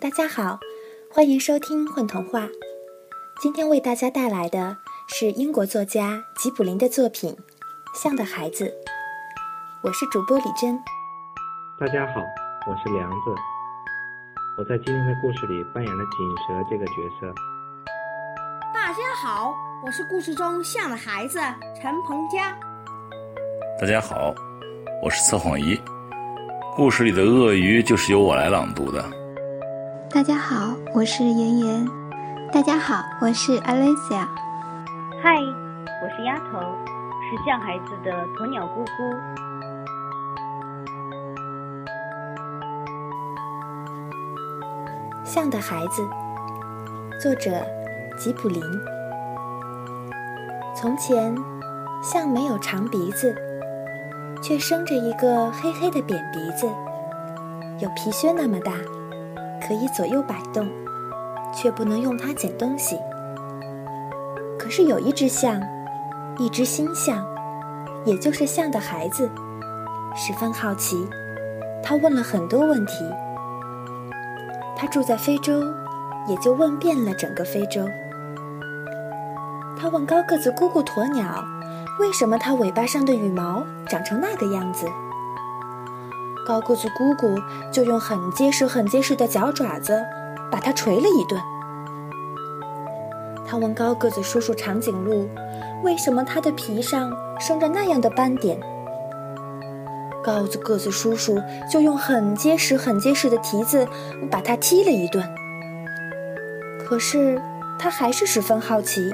大家好，欢迎收听《混童话》。今天为大家带来的是英国作家吉卜林的作品《象的孩子》。我是主播李珍。大家好，我是梁子。我在今天的故事里扮演了锦蛇这个角色。大家好，我是故事中象的孩子陈鹏佳。大家好，我是测谎仪。故事里的鳄鱼就是由我来朗读的。大家好，我是妍妍。大家好，我是 Alicia。嗨，我是丫头，是像孩子的鸵鸟姑姑。像的孩子，作者吉卜林。从前，象没有长鼻子，却生着一个黑黑的扁鼻子，有皮靴那么大。可以左右摆动，却不能用它捡东西。可是有一只象，一只新象，也就是象的孩子，十分好奇。他问了很多问题。他住在非洲，也就问遍了整个非洲。他问高个子姑姑鸵鸟，为什么它尾巴上的羽毛长成那个样子？高个子姑姑就用很结实、很结实的脚爪子把它捶了一顿。他问高个子叔叔长颈鹿，为什么它的皮上生着那样的斑点？高子个子叔叔就用很结实、很结实的蹄子把它踢了一顿。可是他还是十分好奇。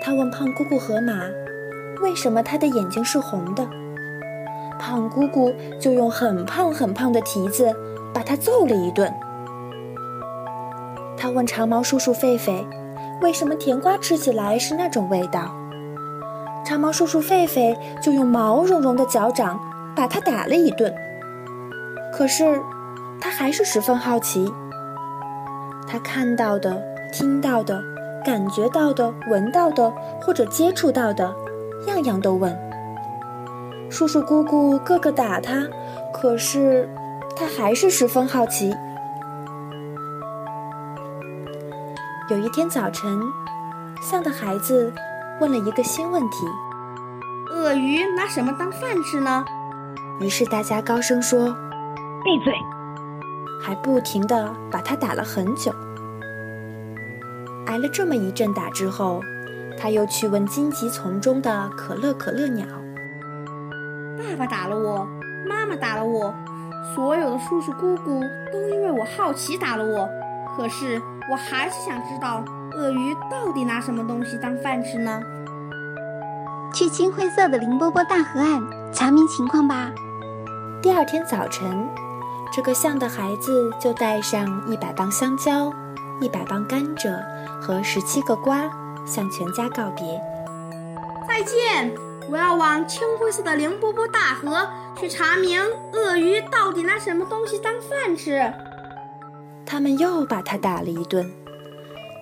他问胖姑姑河马，为什么它的眼睛是红的？胖姑姑就用很胖很胖的蹄子把他揍了一顿。他问长毛叔叔狒狒：“为什么甜瓜吃起来是那种味道？”长毛叔叔狒狒就用毛茸茸的脚掌把他打了一顿。可是，他还是十分好奇。他看到的、听到的、感觉到的、闻到的或者接触到的，样样都问。叔叔姑姑个个打他，可是他还是十分好奇。有一天早晨，象的孩子问了一个新问题：“鳄鱼拿什么当饭吃呢？”于是大家高声说：“闭嘴！”还不停的把他打了很久。挨了这么一阵打之后，他又去问荆棘丛中的可乐可乐鸟。爸爸打了我，妈妈打了我，所有的叔叔姑姑都因为我好奇打了我。可是我还是想知道，鳄鱼到底拿什么东西当饭吃呢？去青灰色的林波波大河岸查明情况吧。第二天早晨，这个象的孩子就带上一百磅香蕉、一百磅甘蔗和十七个瓜，向全家告别。再见。我要往青灰色的凌波波大河去查明鳄鱼到底拿什么东西当饭吃。他们又把他打了一顿，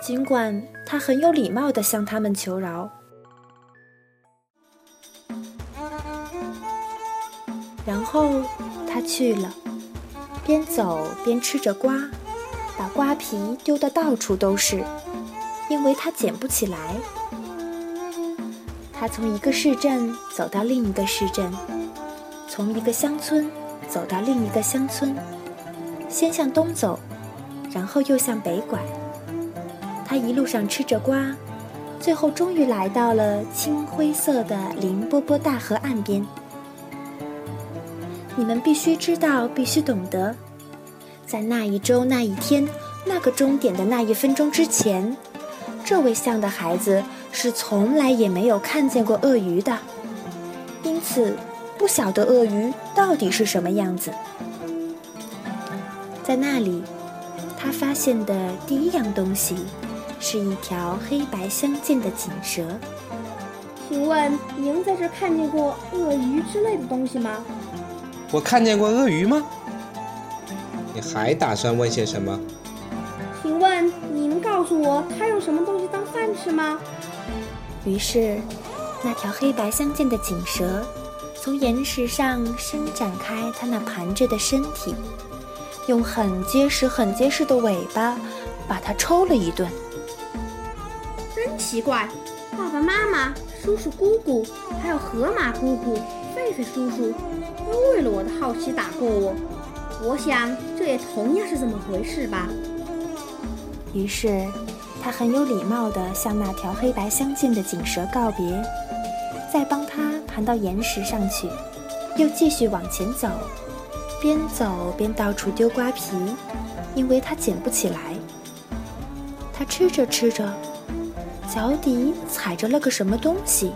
尽管他很有礼貌地向他们求饶。然后他去了，边走边吃着瓜，把瓜皮丢得到处都是，因为他捡不起来。他从一个市镇走到另一个市镇，从一个乡村走到另一个乡村，先向东走，然后又向北拐。他一路上吃着瓜，最后终于来到了青灰色的林波波大河岸边。你们必须知道，必须懂得，在那一周、那一天、那个终点的那一分钟之前，这位象的孩子。是从来也没有看见过鳄鱼的，因此不晓得鳄鱼到底是什么样子。在那里，他发现的第一样东西是一条黑白相间的锦蛇。请问您在这看见过鳄鱼之类的东西吗？我看见过鳄鱼吗？你还打算问些什么？请问你能告诉我它用什么东西当饭吃吗？于是，那条黑白相间的锦蛇从岩石上伸展开它那盘着的身体，用很结实、很结实的尾巴把它抽了一顿。真奇怪，爸爸妈妈、叔叔姑姑，还有河马姑姑、狒狒叔叔，都为了我的好奇打过我。我想，这也同样是这么回事吧。于是，他很有礼貌地向那条黑白相间的锦蛇告别，再帮它盘到岩石上去，又继续往前走，边走边到处丢瓜皮，因为它捡不起来。他吃着吃着，脚底踩着了个什么东西，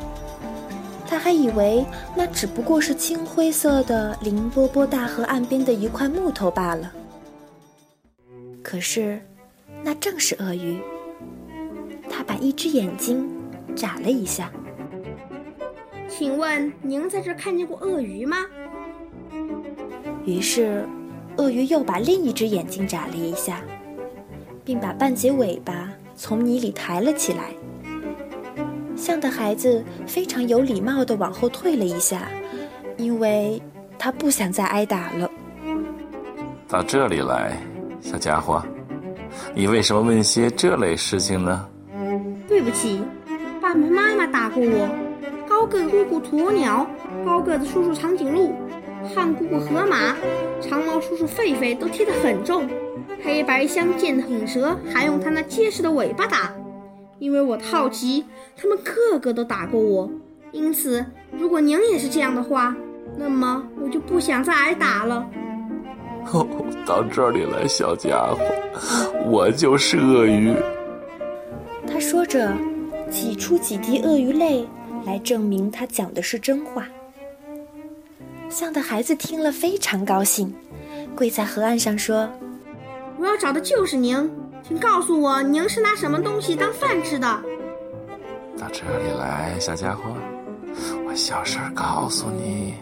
他还以为那只不过是青灰色的凌波波大河岸边的一块木头罢了。可是。那正是鳄鱼。他把一只眼睛眨了一下。请问您在这看见过鳄鱼吗？于是，鳄鱼又把另一只眼睛眨了一下，并把半截尾巴从泥里抬了起来。象的孩子非常有礼貌地往后退了一下，因为他不想再挨打了。到这里来，小家伙。你为什么问些这类事情呢？对不起，爸爸妈妈打过我，高个姑姑鸵鸟，高个子叔叔长颈鹿，胖姑姑河马，长毛叔叔狒狒都踢得很重，黑白相间的蟒蛇还用它那结实的尾巴打。因为我好奇，他们个个都打过我，因此如果您也是这样的话，那么我就不想再挨打了。哦，到这里来，小家伙，我就是鳄鱼。他说着，挤出几滴鳄鱼泪来证明他讲的是真话。象的孩子听了非常高兴，跪在河岸上说：“我要找的就是您，请告诉我，您是拿什么东西当饭吃的？”到这里来，小家伙，我小声告诉你。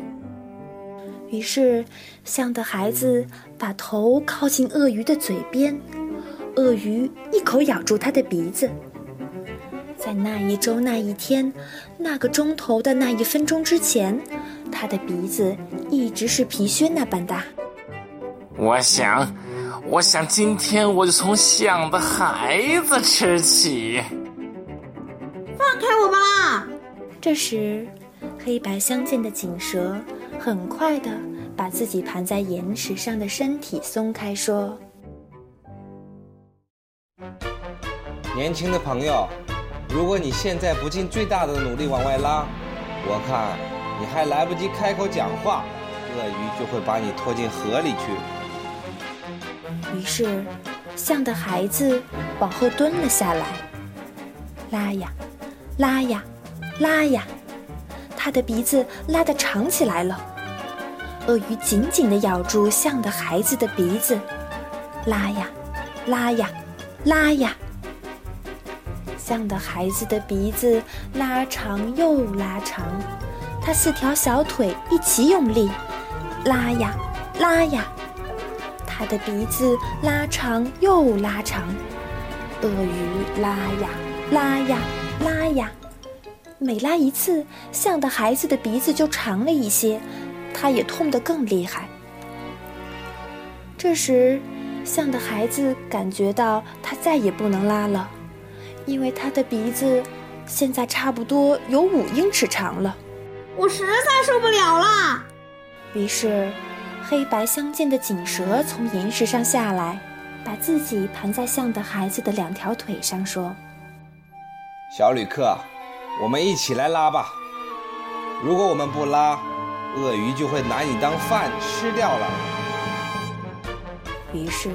于是，象的孩子把头靠近鳄鱼的嘴边，鳄鱼一口咬住它的鼻子。在那一周、那一天、那个钟头的那一分钟之前，它的鼻子一直是皮靴那般大。我想，我想今天我就从象的孩子吃起。放开我吧！这时，黑白相间的锦蛇。很快的把自己盘在岩石上的身体松开，说：“年轻的朋友，如果你现在不尽最大的努力往外拉，我看你还来不及开口讲话，鳄鱼就会把你拖进河里去。”于是，象的孩子往后蹲了下来，拉呀，拉呀，拉呀。他的鼻子拉得长起来了，鳄鱼紧紧地咬住象的孩子的鼻子，拉呀，拉呀，拉呀。象的孩子的鼻子拉长又拉长，它四条小腿一起用力，拉呀，拉呀。它的鼻子拉长又拉长，鳄鱼拉呀，拉呀，拉呀。每拉一次，象的孩子的鼻子就长了一些，他也痛得更厉害。这时，象的孩子感觉到他再也不能拉了，因为他的鼻子现在差不多有五英尺长了。我实在受不了了。于是，黑白相间的锦蛇从岩石上下来，把自己盘在象的孩子的两条腿上，说：“小旅客。”我们一起来拉吧。如果我们不拉，鳄鱼就会拿你当饭吃掉了。于是，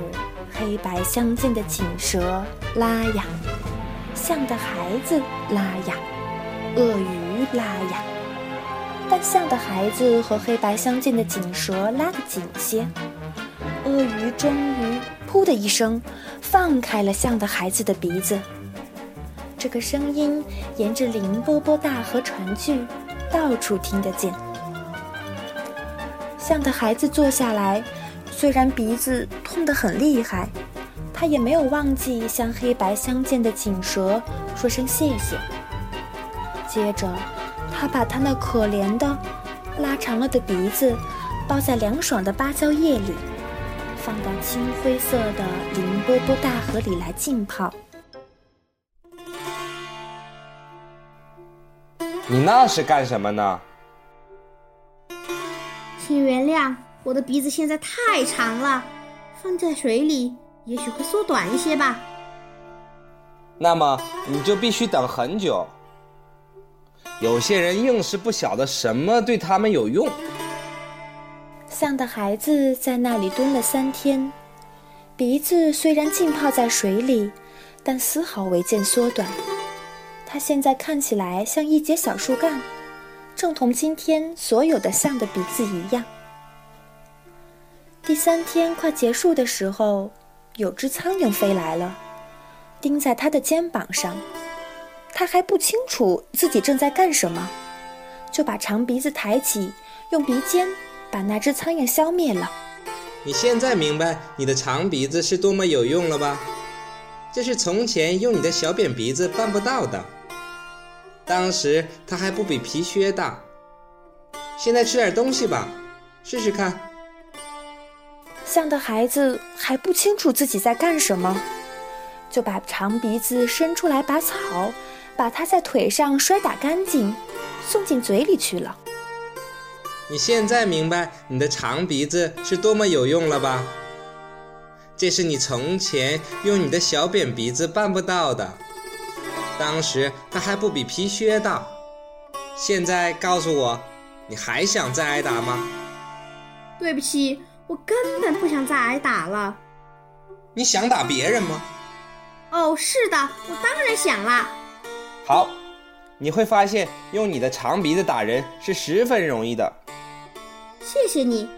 黑白相间的锦蛇拉呀，象的孩子拉呀，鳄鱼拉呀。但象的孩子和黑白相间的锦蛇拉得紧些，鳄鱼终于“噗”的一声放开了象的孩子的鼻子。这个声音沿着凌波波大河传去，到处听得见。象的孩子坐下来，虽然鼻子痛得很厉害，他也没有忘记向黑白相间的锦蛇说声谢谢。接着，他把他那可怜的、拉长了的鼻子包在凉爽的芭蕉叶里，放到青灰色的凌波波大河里来浸泡。你那是干什么呢？请原谅，我的鼻子现在太长了，放在水里也许会缩短一些吧。那么你就必须等很久。有些人硬是不晓得什么对他们有用。象的孩子在那里蹲了三天，鼻子虽然浸泡在水里，但丝毫未见缩短。它现在看起来像一节小树干，正同今天所有的象的鼻子一样。第三天快结束的时候，有只苍蝇飞来了，钉在他的肩膀上。他还不清楚自己正在干什么，就把长鼻子抬起，用鼻尖把那只苍蝇消灭了。你现在明白你的长鼻子是多么有用了吧？这是从前用你的小扁鼻子办不到的。当时它还不比皮靴大。现在吃点东西吧，试试看。象的孩子还不清楚自己在干什么，就把长鼻子伸出来拔草。把它在腿上摔打干净，送进嘴里去了。你现在明白你的长鼻子是多么有用了吧？这是你从前用你的小扁鼻子办不到的。当时他还不比皮靴大。现在告诉我，你还想再挨打吗？对不起，我根本不想再挨打了。你想打别人吗？哦，是的，我当然想啦。好，你会发现用你的长鼻子打人是十分容易的。谢谢你，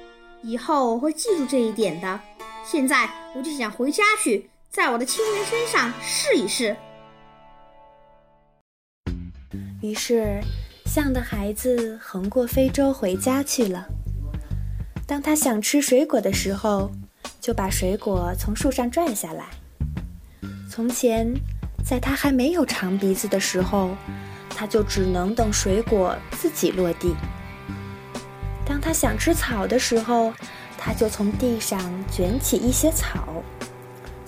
以后我会记住这一点的。现在我就想回家去，在我的亲人身上试一试。于是，象的孩子横过非洲回家去了。当他想吃水果的时候，就把水果从树上拽下来。从前。在他还没有长鼻子的时候，他就只能等水果自己落地。当他想吃草的时候，他就从地上卷起一些草。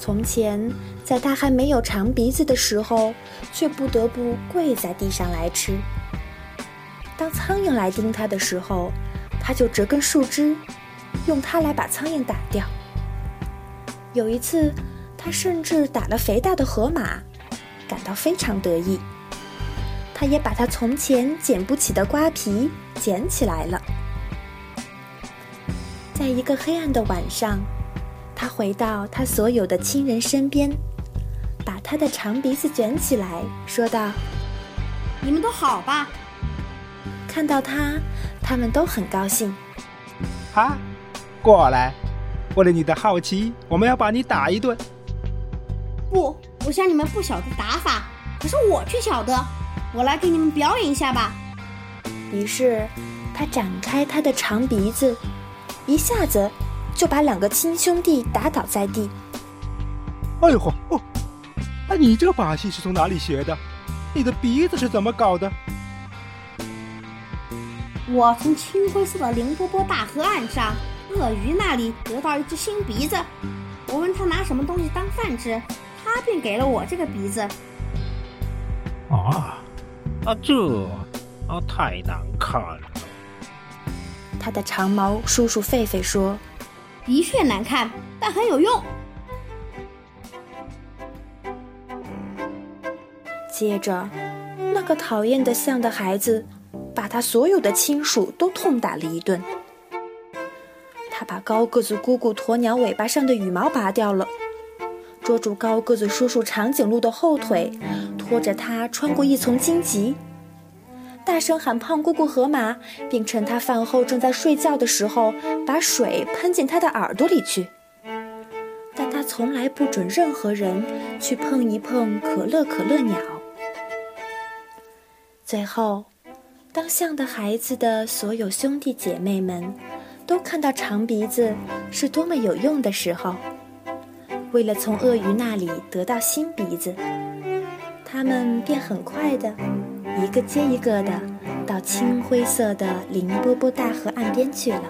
从前，在他还没有长鼻子的时候，却不得不跪在地上来吃。当苍蝇来叮他的时候，他就折根树枝，用它来把苍蝇打掉。有一次，他甚至打了肥大的河马。感到非常得意，他也把他从前捡不起的瓜皮捡起来了。在一个黑暗的晚上，他回到他所有的亲人身边，把他的长鼻子卷起来，说道：“你们都好吧？”看到他，他们都很高兴。哈，过来！为了你的好奇，我们要把你打一顿。不。我想你们不晓得打法，可是我却晓得。我来给你们表演一下吧。于是，他展开他的长鼻子，一下子就把两个亲兄弟打倒在地。哎呦哦！哎，你这个把戏是从哪里学的？你的鼻子是怎么搞的？我从青灰色的凌波波大河岸上鳄鱼那里得到一只新鼻子。我问他拿什么东西当饭吃。他便给了我这个鼻子。啊，啊这，啊太难看了。他的长毛叔叔狒狒说：“的确难看，但很有用。”接着，那个讨厌的象的孩子，把他所有的亲属都痛打了一顿。他把高个子姑姑鸵鸟尾巴上的羽毛拔掉了。捉住高个子叔叔长颈鹿的后腿，拖着它穿过一丛荆棘，大声喊胖姑姑河马，并趁他饭后正在睡觉的时候，把水喷进他的耳朵里去。但他从来不准任何人去碰一碰可乐可乐鸟。最后，当象的孩子的所有兄弟姐妹们都看到长鼻子是多么有用的时候。为了从鳄鱼那里得到新鼻子，他们便很快的，一个接一个的，到青灰色的林波波大河岸边去了。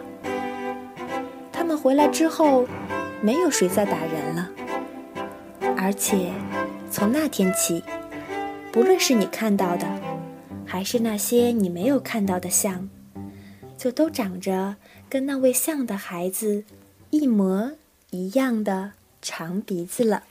他们回来之后，没有谁再打人了。而且，从那天起，不论是你看到的，还是那些你没有看到的象，就都长着跟那位象的孩子一模一样的长鼻子了。